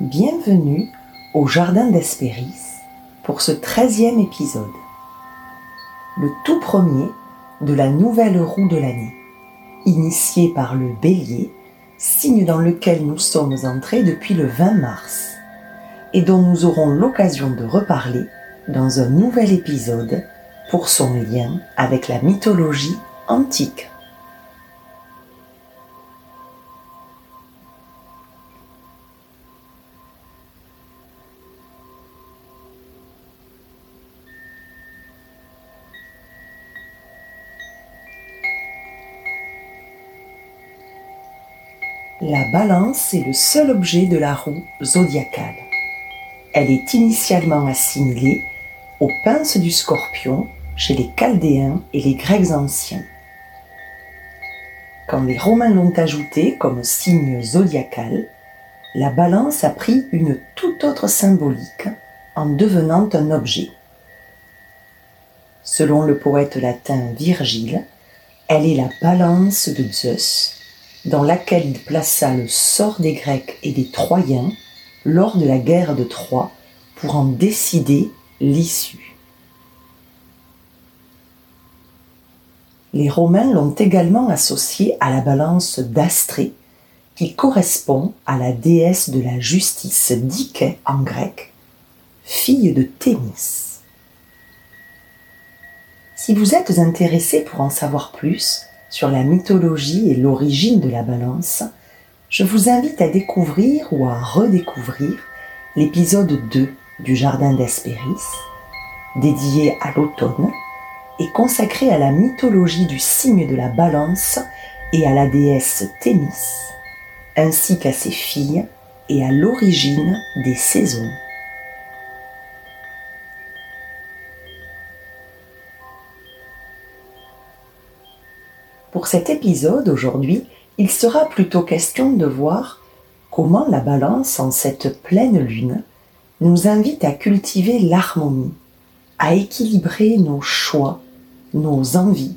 Bienvenue au Jardin d'Hespéris pour ce treizième épisode, le tout premier de la nouvelle roue de l'année, initiée par le bélier, signe dans lequel nous sommes entrés depuis le 20 mars, et dont nous aurons l'occasion de reparler dans un nouvel épisode pour son lien avec la mythologie antique. Balance est le seul objet de la roue zodiacale. Elle est initialement assimilée aux pinces du scorpion chez les Chaldéens et les Grecs anciens. Quand les Romains l'ont ajoutée comme signe zodiacal, la balance a pris une toute autre symbolique en devenant un objet. Selon le poète latin Virgile, elle est la balance de Zeus dans laquelle il plaça le sort des Grecs et des Troyens lors de la guerre de Troie pour en décider l'issue. Les Romains l'ont également associé à la balance d'Astrée, qui correspond à la déesse de la justice Dike en grec, fille de Thémis. Si vous êtes intéressé pour en savoir plus, sur la mythologie et l'origine de la balance, je vous invite à découvrir ou à redécouvrir l'épisode 2 du Jardin d'Hespéris, dédié à l'automne et consacré à la mythologie du signe de la balance et à la déesse Thémis, ainsi qu'à ses filles et à l'origine des saisons. Pour cet épisode aujourd'hui, il sera plutôt question de voir comment la balance en cette pleine lune nous invite à cultiver l'harmonie, à équilibrer nos choix, nos envies,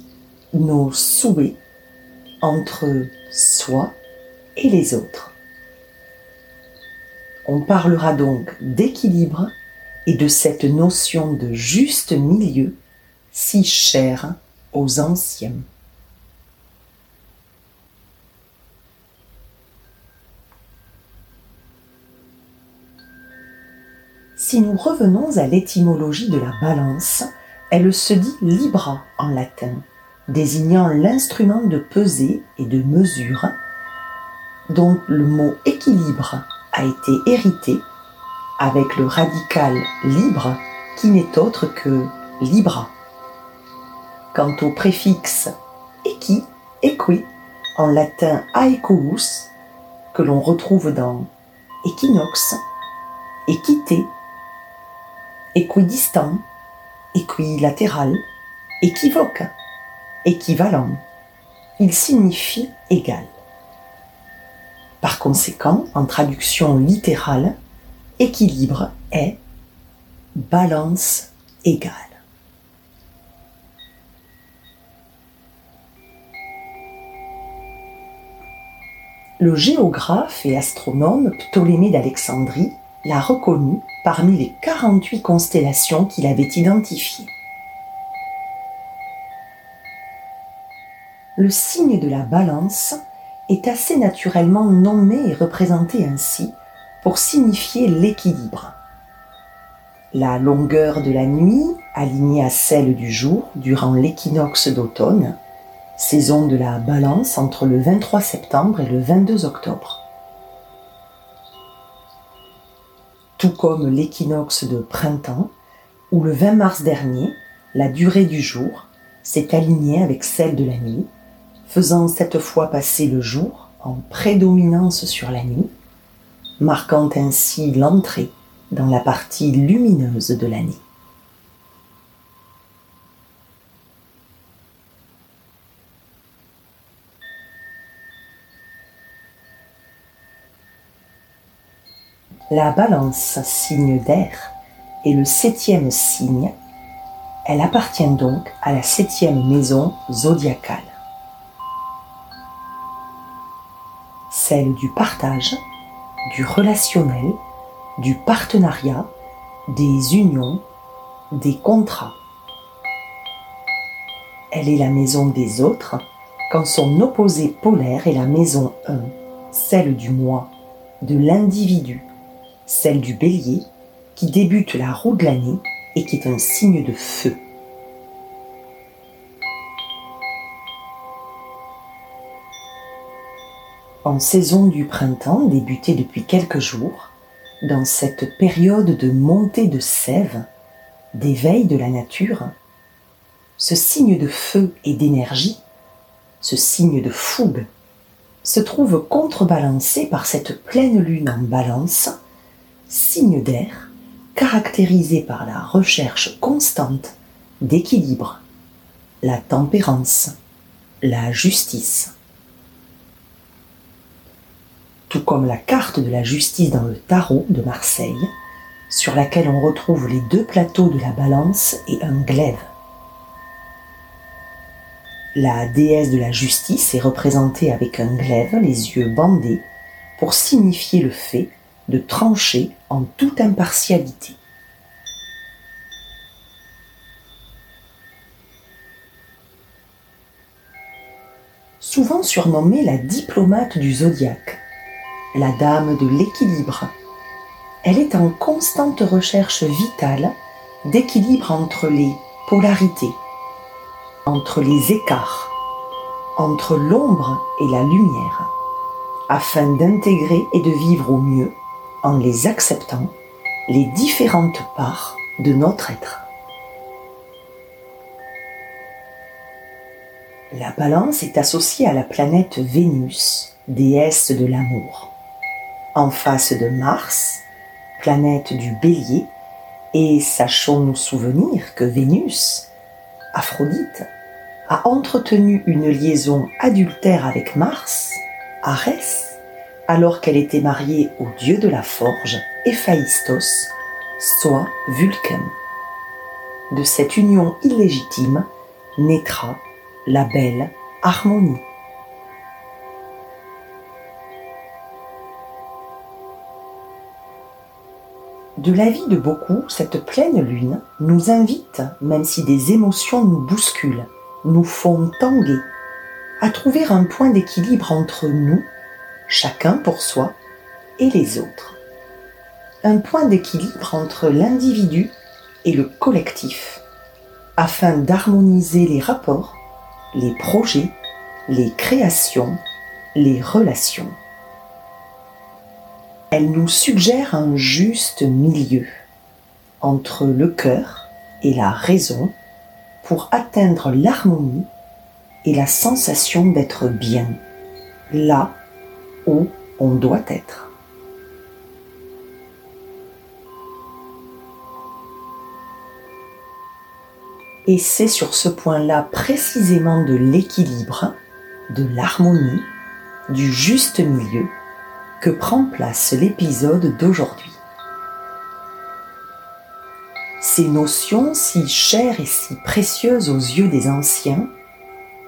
nos souhaits entre soi et les autres. On parlera donc d'équilibre et de cette notion de juste milieu si chère aux anciens. Si nous revenons à l'étymologie de la balance, elle se dit libra en latin, désignant l'instrument de pesée et de mesure, dont le mot équilibre a été hérité avec le radical libre qui n'est autre que libra. Quant au préfixe equi, equi, en latin aequus, que l'on retrouve dans équinoxe, équité, équidistant, équilatéral, équivoque, équivalent. Il signifie égal. Par conséquent, en traduction littérale, équilibre est balance égale. Le géographe et astronome Ptolémée d'Alexandrie l'a reconnu parmi les 48 constellations qu'il avait identifiées. Le signe de la balance est assez naturellement nommé et représenté ainsi pour signifier l'équilibre. La longueur de la nuit, alignée à celle du jour durant l'équinoxe d'automne, saison de la balance entre le 23 septembre et le 22 octobre. Tout comme l'équinoxe de printemps, où le 20 mars dernier, la durée du jour s'est alignée avec celle de la nuit, faisant cette fois passer le jour en prédominance sur la nuit, marquant ainsi l'entrée dans la partie lumineuse de la La balance, signe d'air, est le septième signe. Elle appartient donc à la septième maison zodiacale. Celle du partage, du relationnel du partenariat, des unions, des contrats. Elle est la maison des autres quand son opposé polaire est la maison 1, celle du moi, de l'individu, celle du bélier qui débute la roue de l'année et qui est un signe de feu. En saison du printemps, débutée depuis quelques jours, dans cette période de montée de sève, d'éveil de la nature, ce signe de feu et d'énergie, ce signe de fougue, se trouve contrebalancé par cette pleine lune en balance, signe d'air, caractérisé par la recherche constante d'équilibre, la tempérance, la justice tout comme la carte de la justice dans le tarot de Marseille, sur laquelle on retrouve les deux plateaux de la balance et un glaive. La déesse de la justice est représentée avec un glaive, les yeux bandés, pour signifier le fait de trancher en toute impartialité. Souvent surnommée la diplomate du zodiaque, la dame de l'équilibre. Elle est en constante recherche vitale d'équilibre entre les polarités, entre les écarts, entre l'ombre et la lumière, afin d'intégrer et de vivre au mieux, en les acceptant, les différentes parts de notre être. La balance est associée à la planète Vénus, déesse de l'amour en face de Mars, planète du bélier, et sachons nous souvenir que Vénus, Aphrodite, a entretenu une liaison adultère avec Mars, Arès, alors qu'elle était mariée au dieu de la forge, Héphaïstos, soit Vulcain. De cette union illégitime naîtra la belle harmonie. De l'avis de beaucoup, cette pleine lune nous invite, même si des émotions nous bousculent, nous font tanguer, à trouver un point d'équilibre entre nous, chacun pour soi, et les autres. Un point d'équilibre entre l'individu et le collectif, afin d'harmoniser les rapports, les projets, les créations, les relations elle nous suggère un juste milieu entre le cœur et la raison pour atteindre l'harmonie et la sensation d'être bien, là où on doit être. Et c'est sur ce point-là précisément de l'équilibre, de l'harmonie, du juste milieu que prend place l'épisode d'aujourd'hui. Ces notions si chères et si précieuses aux yeux des anciens,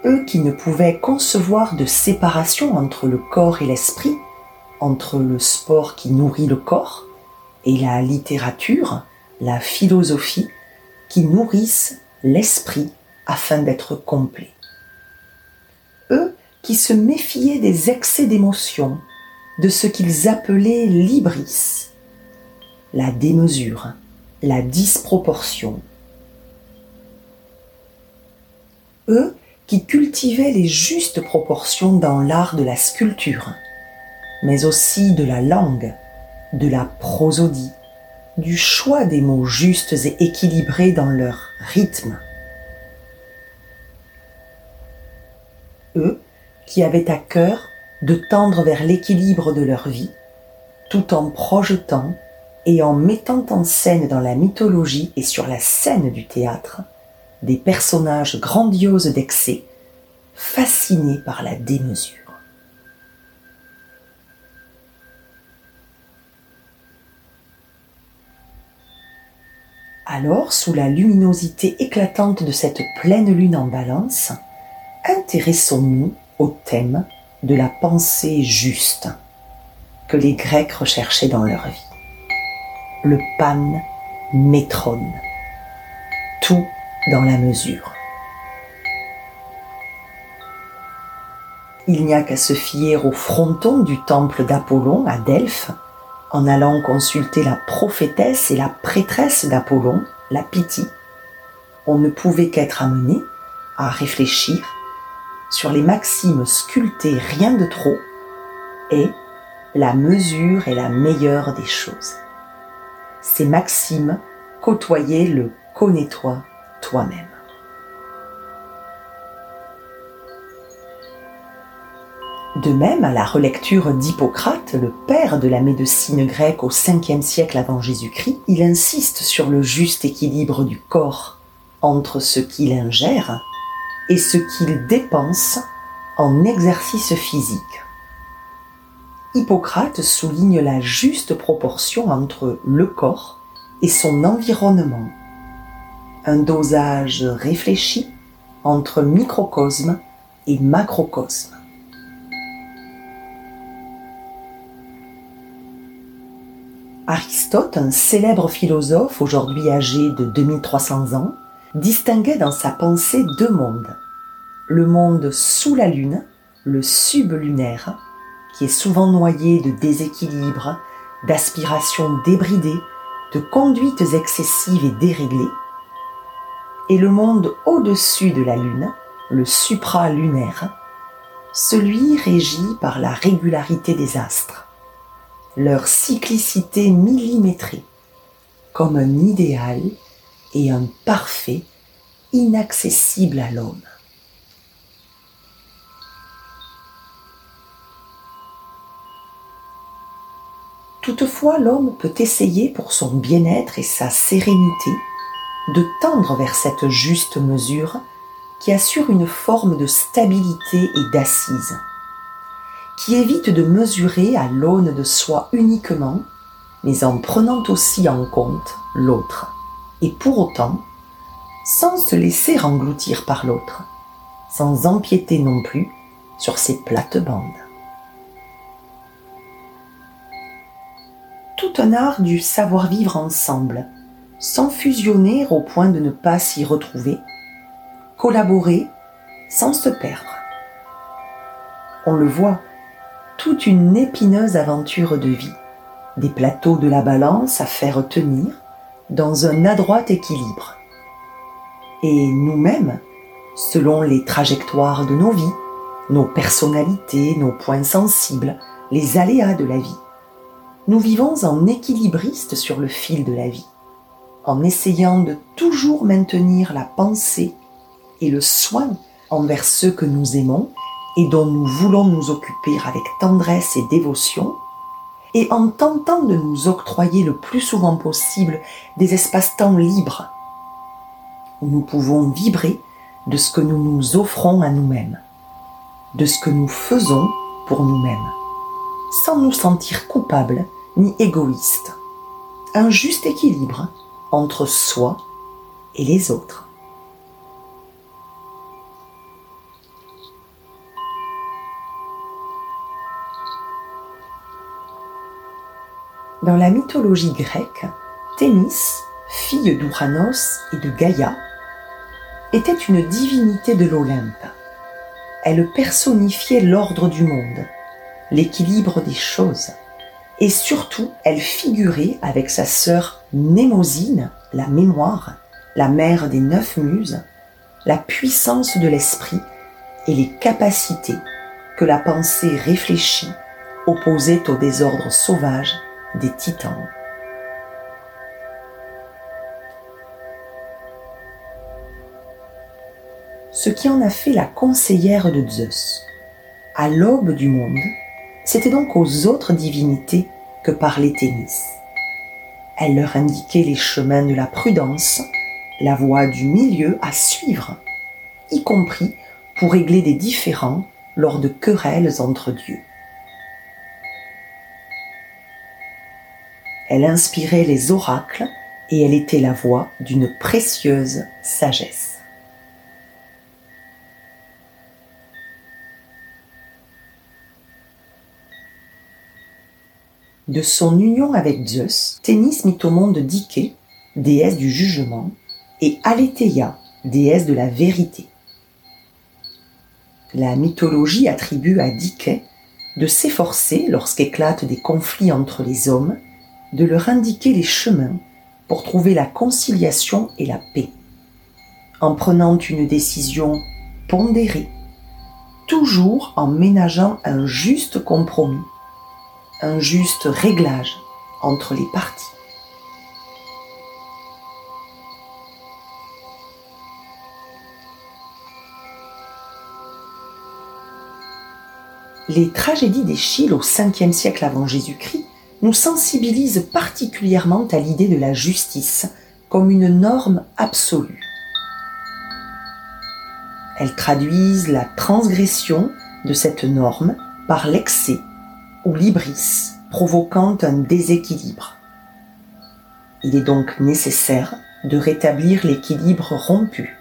eux qui ne pouvaient concevoir de séparation entre le corps et l'esprit, entre le sport qui nourrit le corps et la littérature, la philosophie qui nourrissent l'esprit afin d'être complet. Eux qui se méfiaient des excès d'émotions, de ce qu'ils appelaient l'ibris, la démesure, la disproportion. Qui cultivaient les justes proportions dans l'art de la sculpture, mais aussi de la langue, de la prosodie, du choix des mots justes et équilibrés dans leur rythme. Eux qui avaient à cœur de tendre vers l'équilibre de leur vie, tout en projetant et en mettant en scène dans la mythologie et sur la scène du théâtre des personnages grandioses d'excès, fascinés par la démesure. Alors, sous la luminosité éclatante de cette pleine lune en balance, intéressons-nous au thème de la pensée juste que les Grecs recherchaient dans leur vie. le pan métron. Tout dans la mesure. Il n'y a qu'à se fier au fronton du temple d'Apollon à Delphes, en allant consulter la prophétesse et la prêtresse d'Apollon, la Pythie. On ne pouvait qu'être amené à réfléchir sur les maximes sculptées rien de trop et la mesure est la meilleure des choses. Ces maximes côtoyaient le connais-toi De même, à la relecture d'Hippocrate, le père de la médecine grecque au 5e siècle avant Jésus-Christ, il insiste sur le juste équilibre du corps entre ce qu'il ingère et ce qu'il dépense en exercice physique. Hippocrate souligne la juste proportion entre le corps et son environnement, un dosage réfléchi entre microcosme et macrocosme. Aristote, un célèbre philosophe aujourd'hui âgé de 2300 ans, distinguait dans sa pensée deux mondes. Le monde sous la Lune, le sublunaire, qui est souvent noyé de déséquilibres, d'aspirations débridées, de conduites excessives et déréglées, et le monde au-dessus de la Lune, le supralunaire, celui régi par la régularité des astres leur cyclicité millimétrée, comme un idéal et un parfait inaccessible à l'homme. Toutefois, l'homme peut essayer pour son bien-être et sa sérénité de tendre vers cette juste mesure qui assure une forme de stabilité et d'assise qui évite de mesurer à l'aune de soi uniquement, mais en prenant aussi en compte l'autre, et pour autant, sans se laisser engloutir par l'autre, sans empiéter non plus sur ses plates-bandes. Tout un art du savoir-vivre ensemble, sans fusionner au point de ne pas s'y retrouver, collaborer sans se perdre. On le voit, toute une épineuse aventure de vie, des plateaux de la balance à faire tenir dans un adroit équilibre. Et nous-mêmes, selon les trajectoires de nos vies, nos personnalités, nos points sensibles, les aléas de la vie, nous vivons en équilibriste sur le fil de la vie, en essayant de toujours maintenir la pensée et le soin envers ceux que nous aimons et dont nous voulons nous occuper avec tendresse et dévotion, et en tentant de nous octroyer le plus souvent possible des espaces-temps libres, où nous pouvons vibrer de ce que nous nous offrons à nous-mêmes, de ce que nous faisons pour nous-mêmes, sans nous sentir coupables ni égoïstes. Un juste équilibre entre soi et les autres. Dans la mythologie grecque, Thémis, fille d'Ouranos et de Gaïa, était une divinité de l'Olympe. Elle personnifiait l'ordre du monde, l'équilibre des choses, et surtout elle figurait avec sa sœur Némosine, la mémoire, la mère des neuf muses, la puissance de l'esprit et les capacités que la pensée réfléchie opposait au désordre sauvage des titans. Ce qui en a fait la conseillère de Zeus. À l'aube du monde, c'était donc aux autres divinités que parlait Thémis. Elle leur indiquait les chemins de la prudence, la voie du milieu à suivre, y compris pour régler des différends lors de querelles entre dieux. Elle inspirait les oracles et elle était la voix d'une précieuse sagesse. De son union avec Zeus, Thémis mit au monde Dike, déesse du jugement, et Aletheia, déesse de la vérité. La mythologie attribue à Dike de s'efforcer, lorsqu'éclatent des conflits entre les hommes, de leur indiquer les chemins pour trouver la conciliation et la paix, en prenant une décision pondérée, toujours en ménageant un juste compromis, un juste réglage entre les parties. Les tragédies d'Échille au 5e siècle avant Jésus-Christ nous sensibilisent particulièrement à l'idée de la justice comme une norme absolue. Elles traduisent la transgression de cette norme par l'excès ou l'ibris, provoquant un déséquilibre. Il est donc nécessaire de rétablir l'équilibre rompu.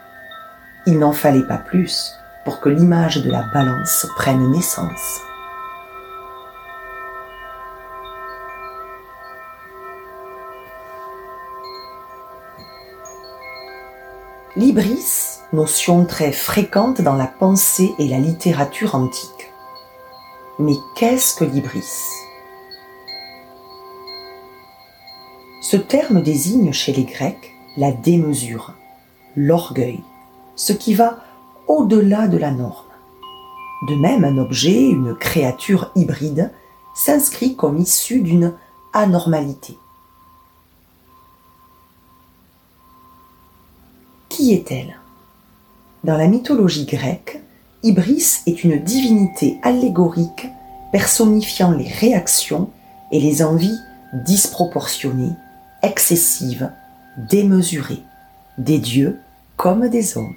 Il n'en fallait pas plus pour que l'image de la balance prenne naissance. L'ibris, notion très fréquente dans la pensée et la littérature antique. Mais qu'est-ce que l'ibris? Ce terme désigne chez les Grecs la démesure, l'orgueil, ce qui va au-delà de la norme. De même, un objet, une créature hybride, s'inscrit comme issu d'une anormalité. Qui est-elle? Dans la mythologie grecque, Ibris est une divinité allégorique personnifiant les réactions et les envies disproportionnées, excessives, démesurées, des dieux comme des hommes.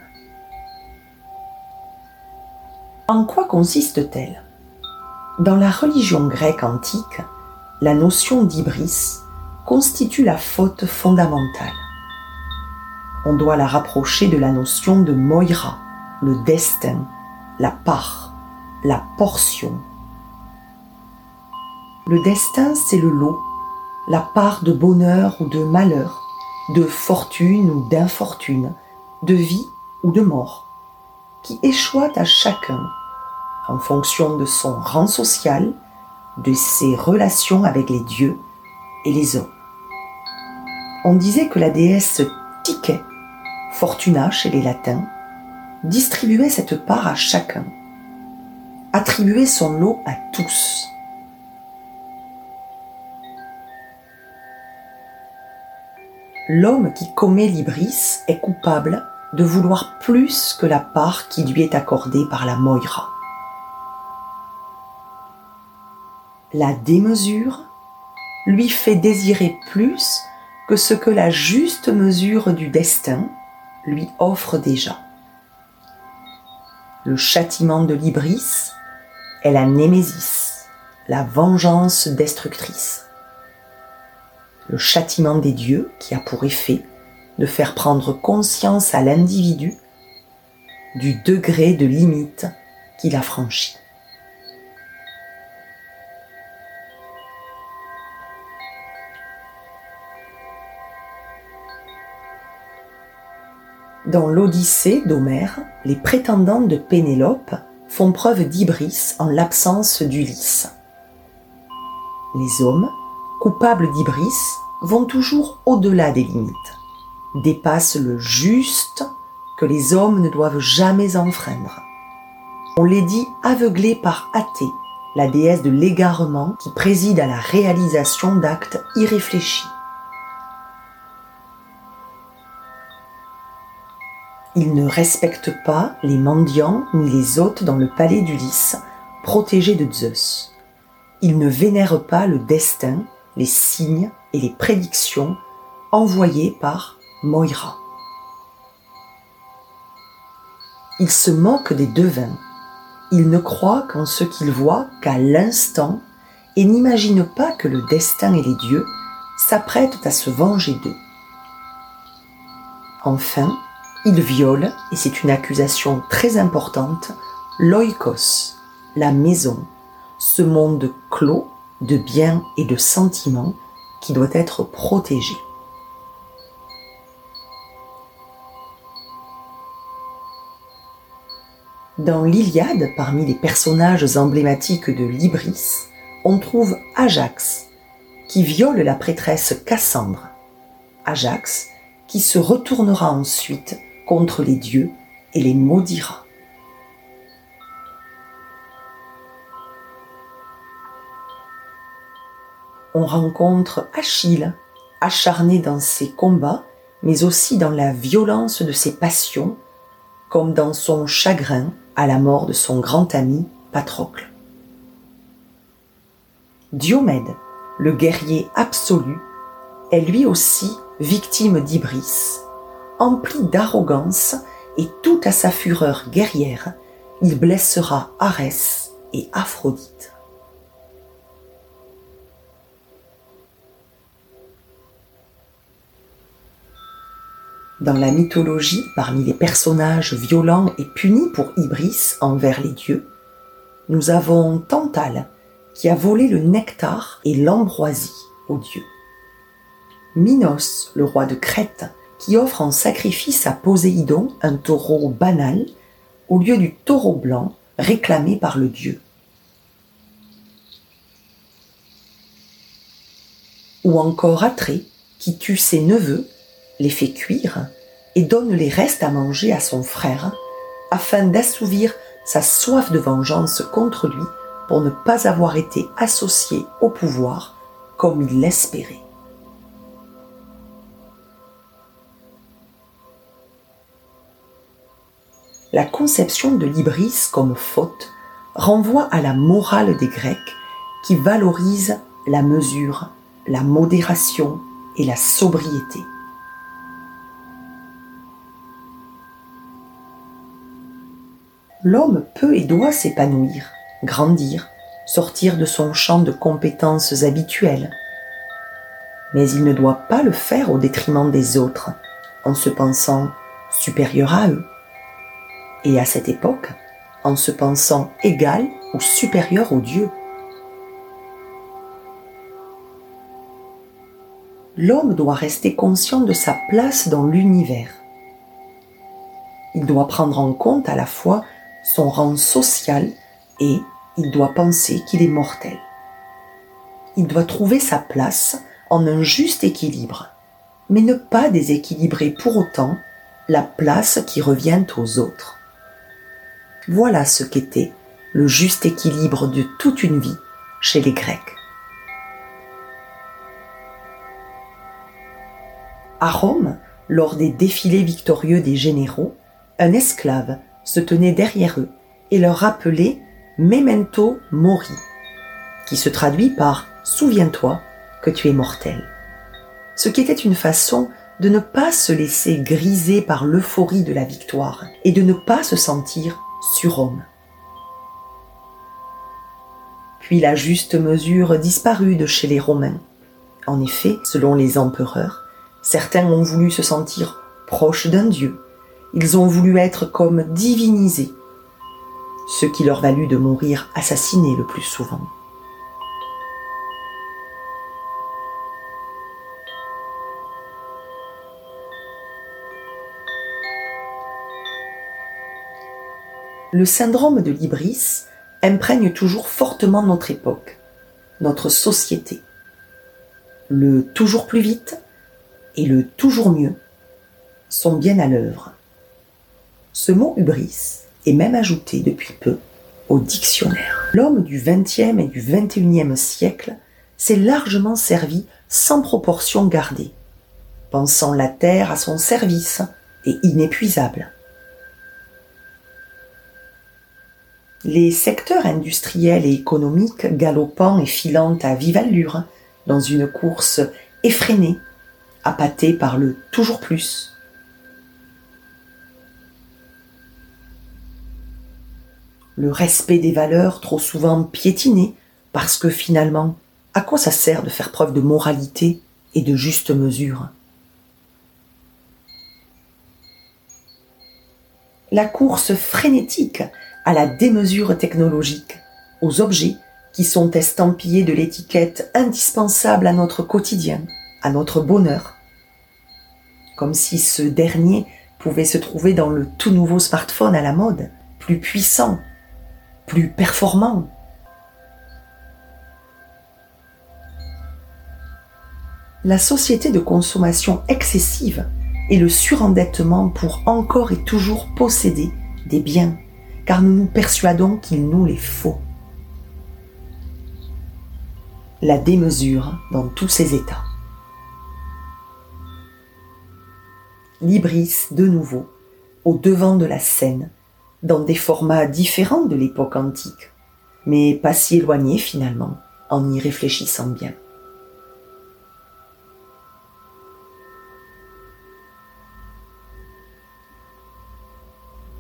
En quoi consiste-t-elle? Dans la religion grecque antique, la notion d'Ibris constitue la faute fondamentale. On doit la rapprocher de la notion de Moira, le destin, la part, la portion. Le destin, c'est le lot, la part de bonheur ou de malheur, de fortune ou d'infortune, de vie ou de mort, qui échoit à chacun en fonction de son rang social, de ses relations avec les dieux et les hommes. On disait que la déesse Ticket, Fortuna chez les latins, distribuait cette part à chacun, attribuait son lot à tous. L'homme qui commet l'ibris est coupable de vouloir plus que la part qui lui est accordée par la Moira. la démesure lui fait désirer plus que ce que la juste mesure du destin lui offre déjà. Le châtiment de l'ibris est la némésis, la vengeance destructrice. Le châtiment des dieux qui a pour effet de faire prendre conscience à l'individu du degré de limite qu'il a franchi. Dans l'Odyssée d'Homère, les prétendants de Pénélope font preuve d'Ibris en l'absence d'Ulysse. Les hommes, coupables d'Ibris, vont toujours au-delà des limites, dépassent le juste que les hommes ne doivent jamais enfreindre. On les dit aveuglés par Athée, la déesse de l'égarement qui préside à la réalisation d'actes irréfléchis. Il ne respecte pas les mendiants ni les hôtes dans le palais d'Ulysse, protégés de Zeus. Il ne vénère pas le destin, les signes et les prédictions envoyés par Moira. Il se moque des devins. Il ne croit qu'en ce qu'il voit qu'à l'instant et n'imagine pas que le destin et les dieux s'apprêtent à se venger d'eux. Enfin, il viole, et c'est une accusation très importante, l'oikos, la maison, ce monde clos de biens et de sentiments qui doit être protégé. Dans l'Iliade, parmi les personnages emblématiques de l'Ibris, on trouve Ajax, qui viole la prêtresse Cassandre. Ajax, qui se retournera ensuite contre les dieux et les maudira. On rencontre Achille, acharné dans ses combats, mais aussi dans la violence de ses passions, comme dans son chagrin à la mort de son grand ami Patrocle. Diomède, le guerrier absolu, est lui aussi victime d'Ibris. Empli d'arrogance et tout à sa fureur guerrière, il blessera Arès et Aphrodite. Dans la mythologie, parmi les personnages violents et punis pour Ibris envers les dieux, nous avons Tantale, qui a volé le nectar et l'ambroisie aux dieux. Minos, le roi de Crète, qui offre en sacrifice à Poséidon un taureau banal au lieu du taureau blanc réclamé par le dieu. Ou encore Atrée, qui tue ses neveux les fait cuire et donne les restes à manger à son frère afin d'assouvir sa soif de vengeance contre lui pour ne pas avoir été associé au pouvoir comme il l'espérait. La conception de l'ibris comme faute renvoie à la morale des Grecs qui valorise la mesure, la modération et la sobriété. l'homme peut et doit s'épanouir, grandir, sortir de son champ de compétences habituelles. Mais il ne doit pas le faire au détriment des autres, en se pensant supérieur à eux. Et à cette époque, en se pensant égal ou supérieur aux dieux. L'homme doit rester conscient de sa place dans l'univers. Il doit prendre en compte à la fois son rang social et il doit penser qu'il est mortel. Il doit trouver sa place en un juste équilibre, mais ne pas déséquilibrer pour autant la place qui revient aux autres. Voilà ce qu'était le juste équilibre de toute une vie chez les Grecs. À Rome, lors des défilés victorieux des généraux, un esclave se tenaient derrière eux et leur rappelaient Memento Mori, qui se traduit par Souviens-toi que tu es mortel. Ce qui était une façon de ne pas se laisser griser par l'euphorie de la victoire et de ne pas se sentir surhomme. Puis la juste mesure disparut de chez les Romains. En effet, selon les empereurs, certains ont voulu se sentir proches d'un dieu, ils ont voulu être comme divinisés, ce qui leur valut de mourir assassinés le plus souvent. Le syndrome de l'ibris imprègne toujours fortement notre époque, notre société. Le toujours plus vite et le toujours mieux sont bien à l'œuvre. Ce mot hubris est même ajouté depuis peu au dictionnaire. L'homme du XXe et du XXIe siècle s'est largement servi sans proportion gardée, pensant la terre à son service et inépuisable. Les secteurs industriels et économiques galopant et filant à vive allure dans une course effrénée, appâtée par le toujours plus, le respect des valeurs trop souvent piétinées, parce que finalement, à quoi ça sert de faire preuve de moralité et de juste mesure? La course frénétique à la démesure technologique, aux objets qui sont estampillés de l'étiquette indispensable à notre quotidien, à notre bonheur. Comme si ce dernier pouvait se trouver dans le tout nouveau smartphone à la mode, plus puissant, plus performant. La société de consommation excessive et le surendettement pour encore et toujours posséder des biens, car nous nous persuadons qu'il nous les faut. La démesure dans tous ses états. Libris, de nouveau, au devant de la scène, dans des formats différents de l'époque antique, mais pas si éloignés finalement, en y réfléchissant bien.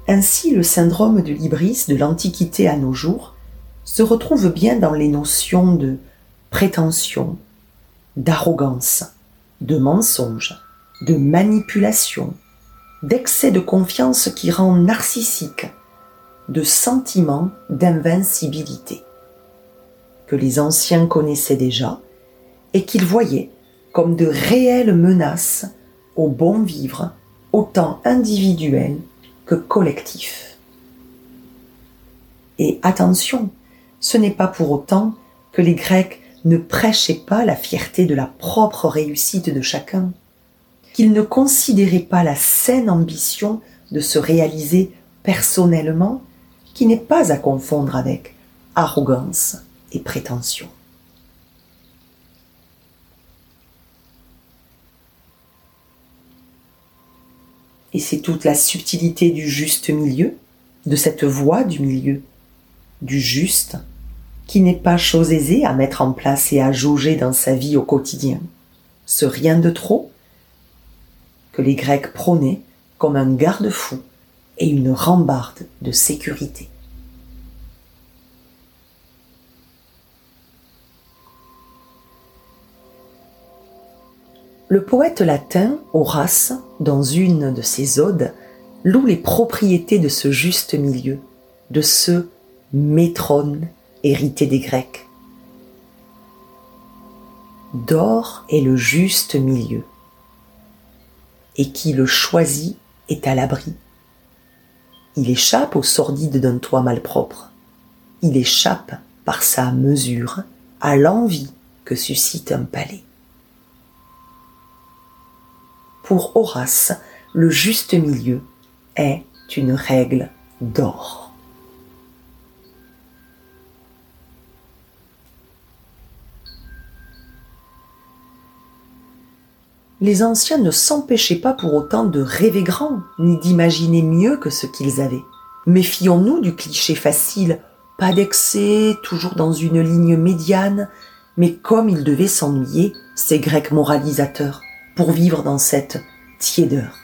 Ainsi, le syndrome de l'ibris de l'Antiquité à nos jours se retrouve bien dans les notions de prétention, d'arrogance, de mensonge, de manipulation, d'excès de confiance qui rend narcissique, de sentiment d'invincibilité, que les anciens connaissaient déjà et qu'ils voyaient comme de réelles menaces au bon vivre, autant individuel collectif. Et attention, ce n'est pas pour autant que les Grecs ne prêchaient pas la fierté de la propre réussite de chacun, qu'ils ne considéraient pas la saine ambition de se réaliser personnellement, qui n'est pas à confondre avec arrogance et prétention. Et c'est toute la subtilité du juste milieu, de cette voie du milieu, du juste, qui n'est pas chose aisée à mettre en place et à jauger dans sa vie au quotidien. Ce rien de trop que les Grecs prônaient comme un garde-fou et une rambarde de sécurité. Le poète latin Horace, dans une de ses odes, loue les propriétés de ce juste milieu, de ce métrone hérité des Grecs. D'or est le juste milieu, et qui le choisit est à l'abri. Il échappe au sordide d'un toit malpropre. Il échappe par sa mesure à l'envie que suscite un palais. Pour Horace, le juste milieu est une règle d'or. Les anciens ne s'empêchaient pas pour autant de rêver grand, ni d'imaginer mieux que ce qu'ils avaient. Méfions-nous du cliché facile, pas d'excès, toujours dans une ligne médiane, mais comme ils devaient s'ennuyer, ces Grecs moralisateurs pour vivre dans cette tiédeur.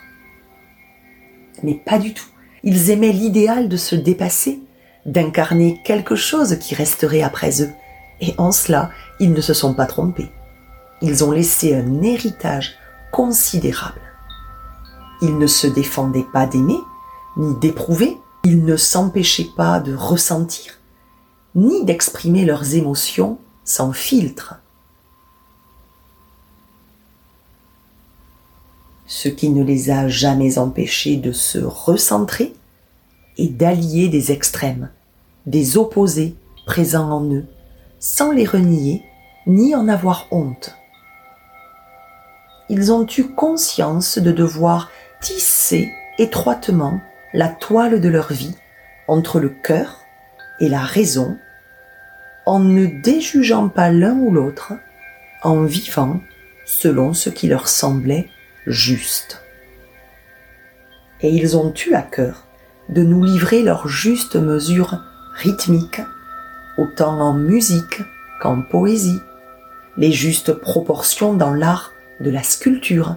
Mais pas du tout. Ils aimaient l'idéal de se dépasser, d'incarner quelque chose qui resterait après eux. Et en cela, ils ne se sont pas trompés. Ils ont laissé un héritage considérable. Ils ne se défendaient pas d'aimer, ni d'éprouver, ils ne s'empêchaient pas de ressentir, ni d'exprimer leurs émotions sans filtre. Ce qui ne les a jamais empêchés de se recentrer et d'allier des extrêmes, des opposés présents en eux, sans les renier ni en avoir honte. Ils ont eu conscience de devoir tisser étroitement la toile de leur vie entre le cœur et la raison, en ne déjugeant pas l'un ou l'autre, en vivant selon ce qui leur semblait juste. Et ils ont eu à cœur de nous livrer leur juste mesure rythmique, autant en musique qu'en poésie, les justes proportions dans l'art de la sculpture,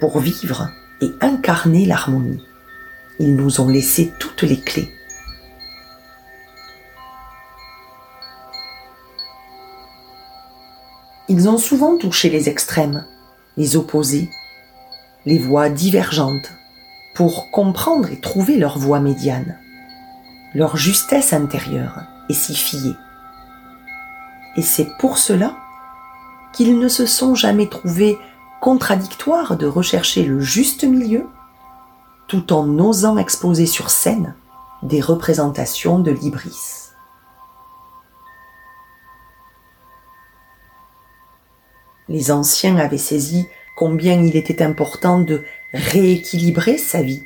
pour vivre et incarner l'harmonie. Ils nous ont laissé toutes les clés. Ils ont souvent touché les extrêmes, les opposés, les voies divergentes, pour comprendre et trouver leur voie médiane, leur justesse intérieure, et s'y fier. Et c'est pour cela qu'ils ne se sont jamais trouvés contradictoires de rechercher le juste milieu, tout en osant exposer sur scène des représentations de l'Ibris. Les anciens avaient saisi combien il était important de rééquilibrer sa vie,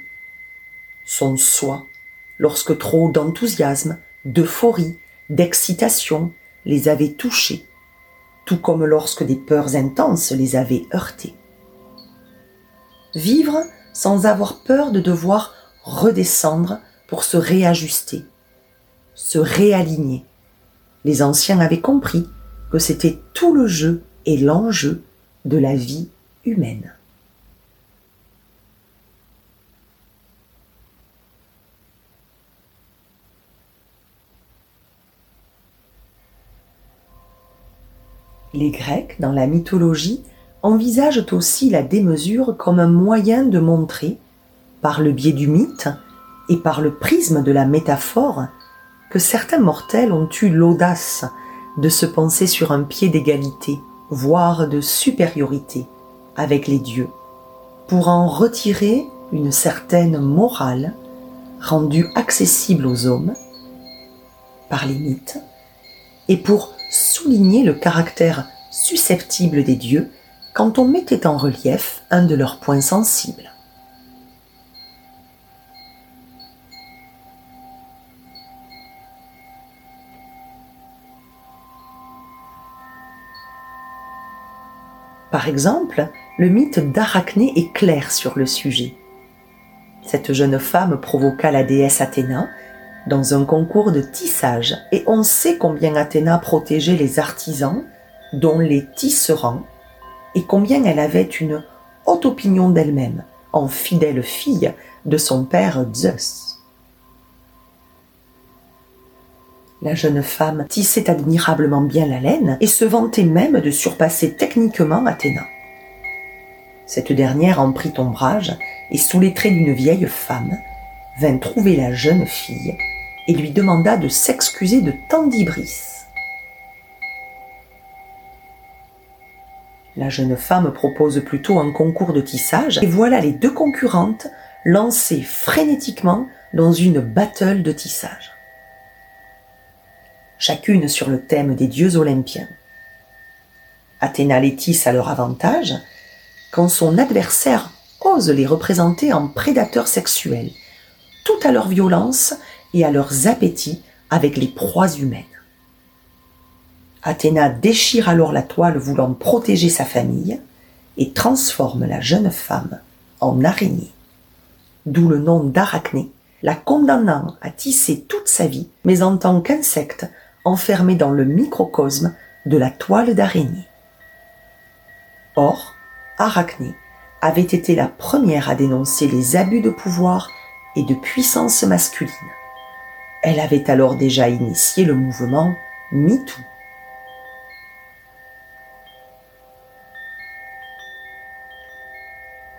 son soi, lorsque trop d'enthousiasme, d'euphorie, d'excitation les avaient touchés, tout comme lorsque des peurs intenses les avaient heurtés. Vivre sans avoir peur de devoir redescendre pour se réajuster, se réaligner. Les anciens avaient compris que c'était tout le jeu et l'enjeu de la vie humaine. Les Grecs, dans la mythologie, envisagent aussi la démesure comme un moyen de montrer, par le biais du mythe et par le prisme de la métaphore, que certains mortels ont eu l'audace de se penser sur un pied d'égalité voire de supériorité avec les dieux, pour en retirer une certaine morale rendue accessible aux hommes par les mythes, et pour souligner le caractère susceptible des dieux quand on mettait en relief un de leurs points sensibles. Par exemple, le mythe d'Arachné est clair sur le sujet. Cette jeune femme provoqua la déesse Athéna dans un concours de tissage et on sait combien Athéna protégeait les artisans, dont les tisserands, et combien elle avait une haute opinion d'elle-même, en fidèle fille de son père Zeus. La jeune femme tissait admirablement bien la laine et se vantait même de surpasser techniquement Athéna. Cette dernière en prit ombrage et sous les traits d'une vieille femme, vint trouver la jeune fille et lui demanda de s'excuser de tant d'ibris. La jeune femme propose plutôt un concours de tissage et voilà les deux concurrentes lancées frénétiquement dans une battle de tissage chacune sur le thème des dieux olympiens. Athéna les tisse à leur avantage, quand son adversaire ose les représenter en prédateurs sexuels, tout à leur violence et à leurs appétits avec les proies humaines. Athéna déchire alors la toile voulant protéger sa famille et transforme la jeune femme en araignée, d'où le nom d'Arachné, la condamnant à tisser toute sa vie, mais en tant qu'insecte enfermée dans le microcosme de la toile d'araignée. Or, Arachné avait été la première à dénoncer les abus de pouvoir et de puissance masculine. Elle avait alors déjà initié le mouvement MeToo.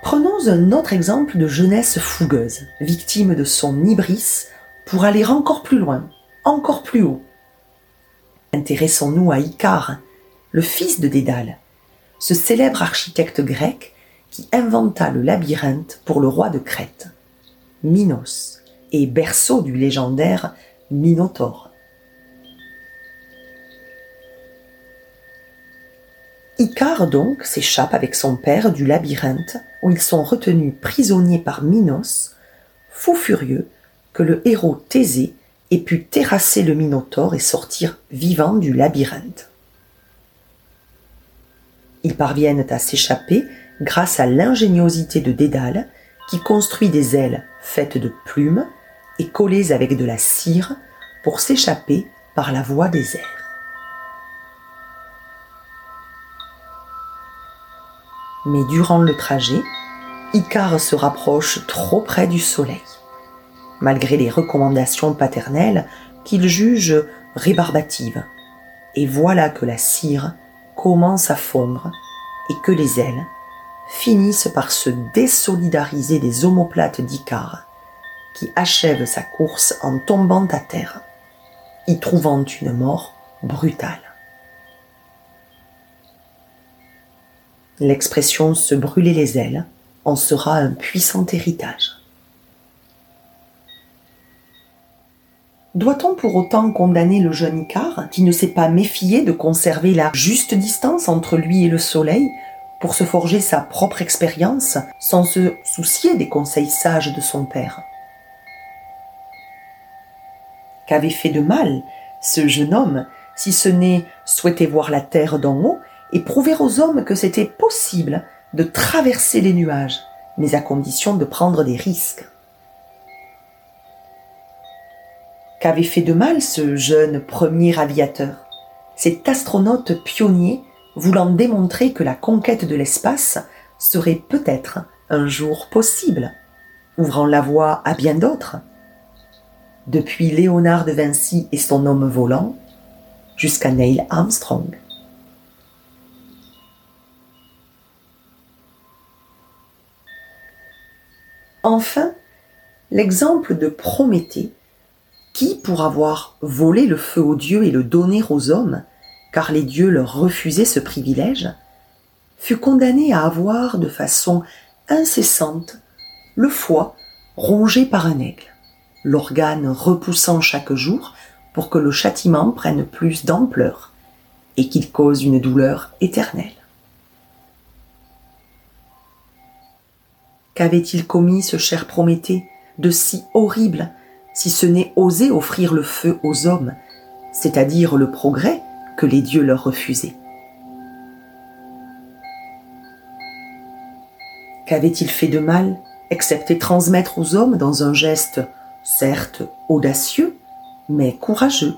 Prenons un autre exemple de jeunesse fougueuse, victime de son hybris pour aller encore plus loin, encore plus haut, Intéressons-nous à Icare, le fils de Dédale, ce célèbre architecte grec qui inventa le labyrinthe pour le roi de Crète, Minos, et berceau du légendaire Minotaure. Icare donc s'échappe avec son père du labyrinthe où ils sont retenus prisonniers par Minos, fou furieux que le héros Thésée et pu terrasser le Minotaure et sortir vivant du labyrinthe. Ils parviennent à s'échapper grâce à l'ingéniosité de Dédale qui construit des ailes faites de plumes et collées avec de la cire pour s'échapper par la voie des airs. Mais durant le trajet, Icare se rapproche trop près du soleil malgré les recommandations paternelles qu'il juge rébarbatives. Et voilà que la cire commence à fondre et que les ailes finissent par se désolidariser des omoplates d'Icare, qui achève sa course en tombant à terre. y trouvant une mort brutale. L'expression se brûler les ailes en sera un puissant héritage. Doit-on pour autant condamner le jeune Icare qui ne s'est pas méfié de conserver la juste distance entre lui et le soleil pour se forger sa propre expérience sans se soucier des conseils sages de son père? Qu'avait fait de mal ce jeune homme si ce n'est souhaiter voir la terre d'en haut et prouver aux hommes que c'était possible de traverser les nuages, mais à condition de prendre des risques? Qu'avait fait de mal ce jeune premier aviateur Cet astronaute pionnier voulant démontrer que la conquête de l'espace serait peut-être un jour possible, ouvrant la voie à bien d'autres. Depuis Léonard de Vinci et son homme volant, jusqu'à Neil Armstrong. Enfin, l'exemple de Prométhée qui, pour avoir volé le feu aux dieux et le donner aux hommes, car les dieux leur refusaient ce privilège, fut condamné à avoir de façon incessante le foie rongé par un aigle, l'organe repoussant chaque jour pour que le châtiment prenne plus d'ampleur et qu'il cause une douleur éternelle. Qu'avait-il commis ce cher Prométhée de si horrible si ce n'est oser offrir le feu aux hommes, c'est-à-dire le progrès que les dieux leur refusaient. Qu'avait-il fait de mal, excepté transmettre aux hommes dans un geste, certes audacieux, mais courageux,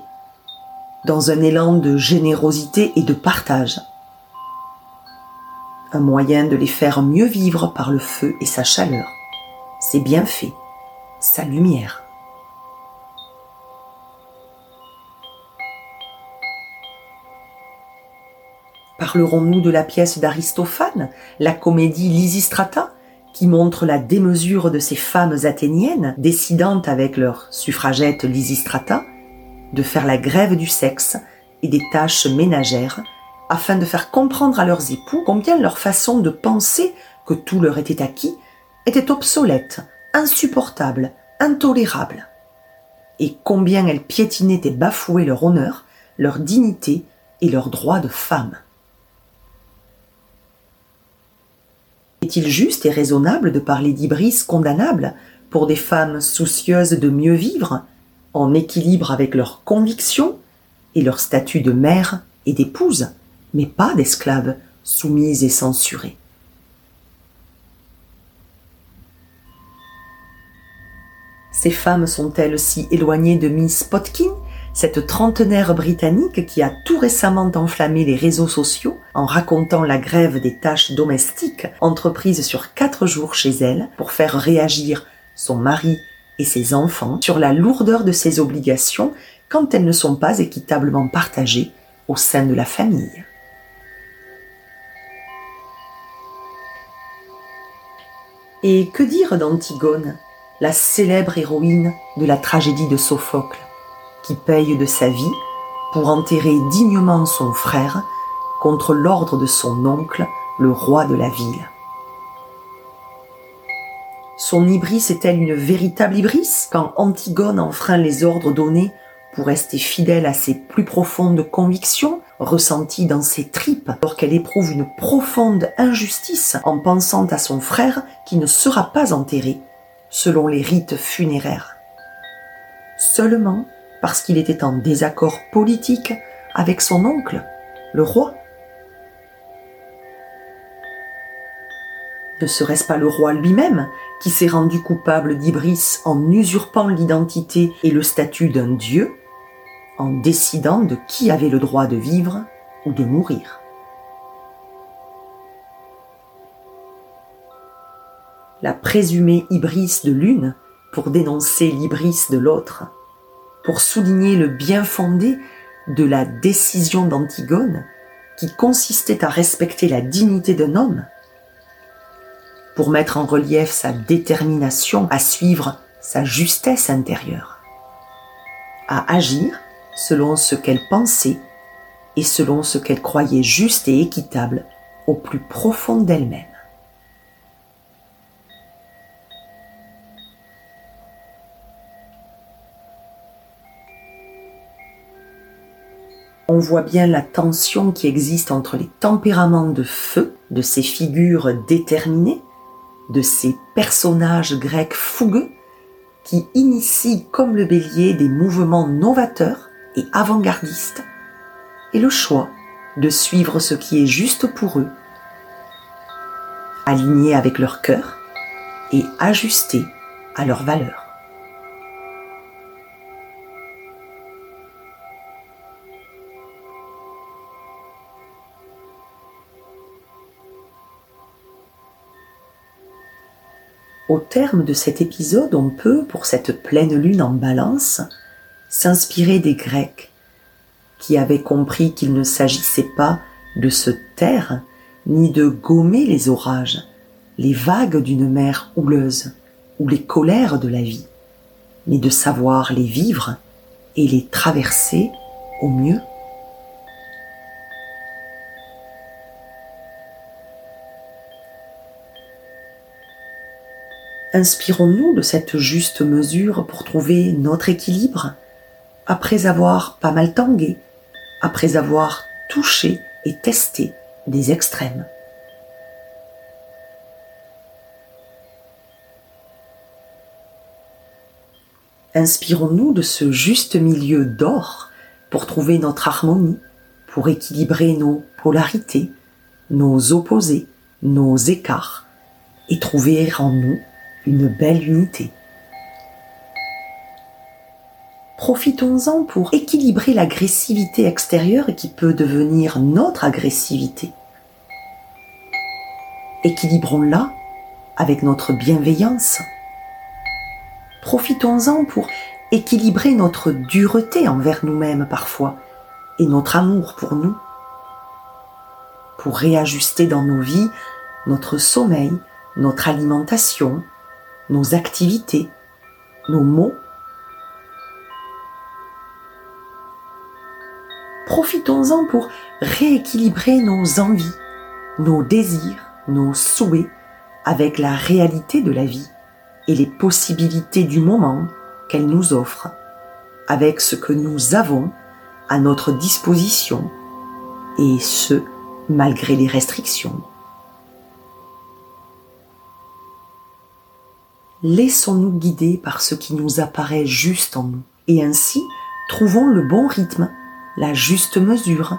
dans un élan de générosité et de partage, un moyen de les faire mieux vivre par le feu et sa chaleur, ses bienfaits, sa lumière. Parlerons-nous de la pièce d'Aristophane, la comédie Lysistrata, qui montre la démesure de ces femmes athéniennes décidant avec leur suffragette Lysistrata de faire la grève du sexe et des tâches ménagères afin de faire comprendre à leurs époux combien leur façon de penser que tout leur était acquis était obsolète, insupportable, intolérable, et combien elles piétinaient et bafouaient leur honneur, leur dignité et leurs droits de femme. Est-il juste et raisonnable de parler d'ibris condamnable pour des femmes soucieuses de mieux vivre, en équilibre avec leurs convictions et leur statut de mère et d'épouse, mais pas d'esclaves soumises et censurées? Ces femmes sont-elles si éloignées de Miss Potkin? Cette trentenaire britannique qui a tout récemment enflammé les réseaux sociaux en racontant la grève des tâches domestiques entreprise sur quatre jours chez elle pour faire réagir son mari et ses enfants sur la lourdeur de ses obligations quand elles ne sont pas équitablement partagées au sein de la famille. Et que dire d'Antigone, la célèbre héroïne de la tragédie de Sophocle? Qui paye de sa vie pour enterrer dignement son frère contre l'ordre de son oncle, le roi de la ville. Son ibris est-elle une véritable ibris quand Antigone enfreint les ordres donnés pour rester fidèle à ses plus profondes convictions, ressenties dans ses tripes, alors qu'elle éprouve une profonde injustice en pensant à son frère qui ne sera pas enterré selon les rites funéraires? Seulement parce qu'il était en désaccord politique avec son oncle, le roi. Ne serait-ce pas le roi lui-même qui s'est rendu coupable d'Ibris en usurpant l'identité et le statut d'un dieu, en décidant de qui avait le droit de vivre ou de mourir La présumée Ibris de l'une pour dénoncer l'Ibris de l'autre pour souligner le bien fondé de la décision d'Antigone qui consistait à respecter la dignité d'un homme, pour mettre en relief sa détermination à suivre sa justesse intérieure, à agir selon ce qu'elle pensait et selon ce qu'elle croyait juste et équitable au plus profond d'elle-même. On voit bien la tension qui existe entre les tempéraments de feu de ces figures déterminées, de ces personnages grecs fougueux qui initient comme le bélier des mouvements novateurs et avant-gardistes, et le choix de suivre ce qui est juste pour eux, aligné avec leur cœur et ajusté à leurs valeurs. Au terme de cet épisode, on peut, pour cette pleine lune en balance, s'inspirer des Grecs, qui avaient compris qu'il ne s'agissait pas de se taire, ni de gommer les orages, les vagues d'une mer houleuse, ou les colères de la vie, mais de savoir les vivre et les traverser au mieux. Inspirons-nous de cette juste mesure pour trouver notre équilibre, après avoir pas mal tangué, après avoir touché et testé des extrêmes. Inspirons-nous de ce juste milieu d'or pour trouver notre harmonie, pour équilibrer nos polarités, nos opposés, nos écarts, et trouver en nous une belle unité. Profitons-en pour équilibrer l'agressivité extérieure qui peut devenir notre agressivité. Équilibrons-la avec notre bienveillance. Profitons-en pour équilibrer notre dureté envers nous-mêmes parfois et notre amour pour nous. Pour réajuster dans nos vies notre sommeil, notre alimentation, nos activités, nos mots. Profitons-en pour rééquilibrer nos envies, nos désirs, nos souhaits avec la réalité de la vie et les possibilités du moment qu'elle nous offre, avec ce que nous avons à notre disposition, et ce, malgré les restrictions. Laissons-nous guider par ce qui nous apparaît juste en nous. Et ainsi, trouvons le bon rythme, la juste mesure,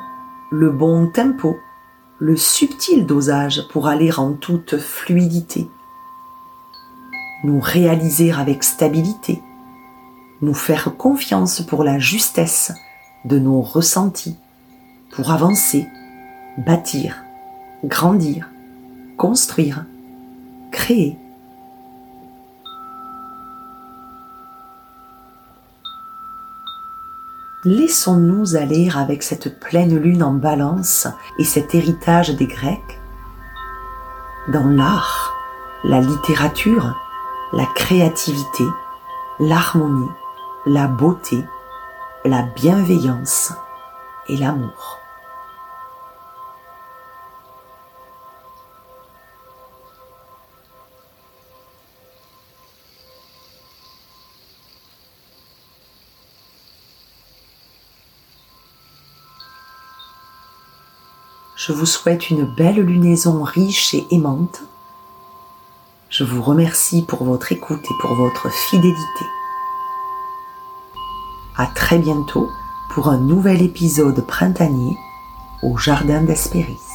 le bon tempo, le subtil dosage pour aller en toute fluidité. Nous réaliser avec stabilité, nous faire confiance pour la justesse de nos ressentis, pour avancer, bâtir, grandir, construire, créer laissons-nous aller avec cette pleine lune en balance et cet héritage des Grecs dans l'art, la littérature, la créativité, l'harmonie, la beauté, la bienveillance et l'amour. Je vous souhaite une belle lunaison riche et aimante. Je vous remercie pour votre écoute et pour votre fidélité. À très bientôt pour un nouvel épisode printanier au Jardin d'Hespéris.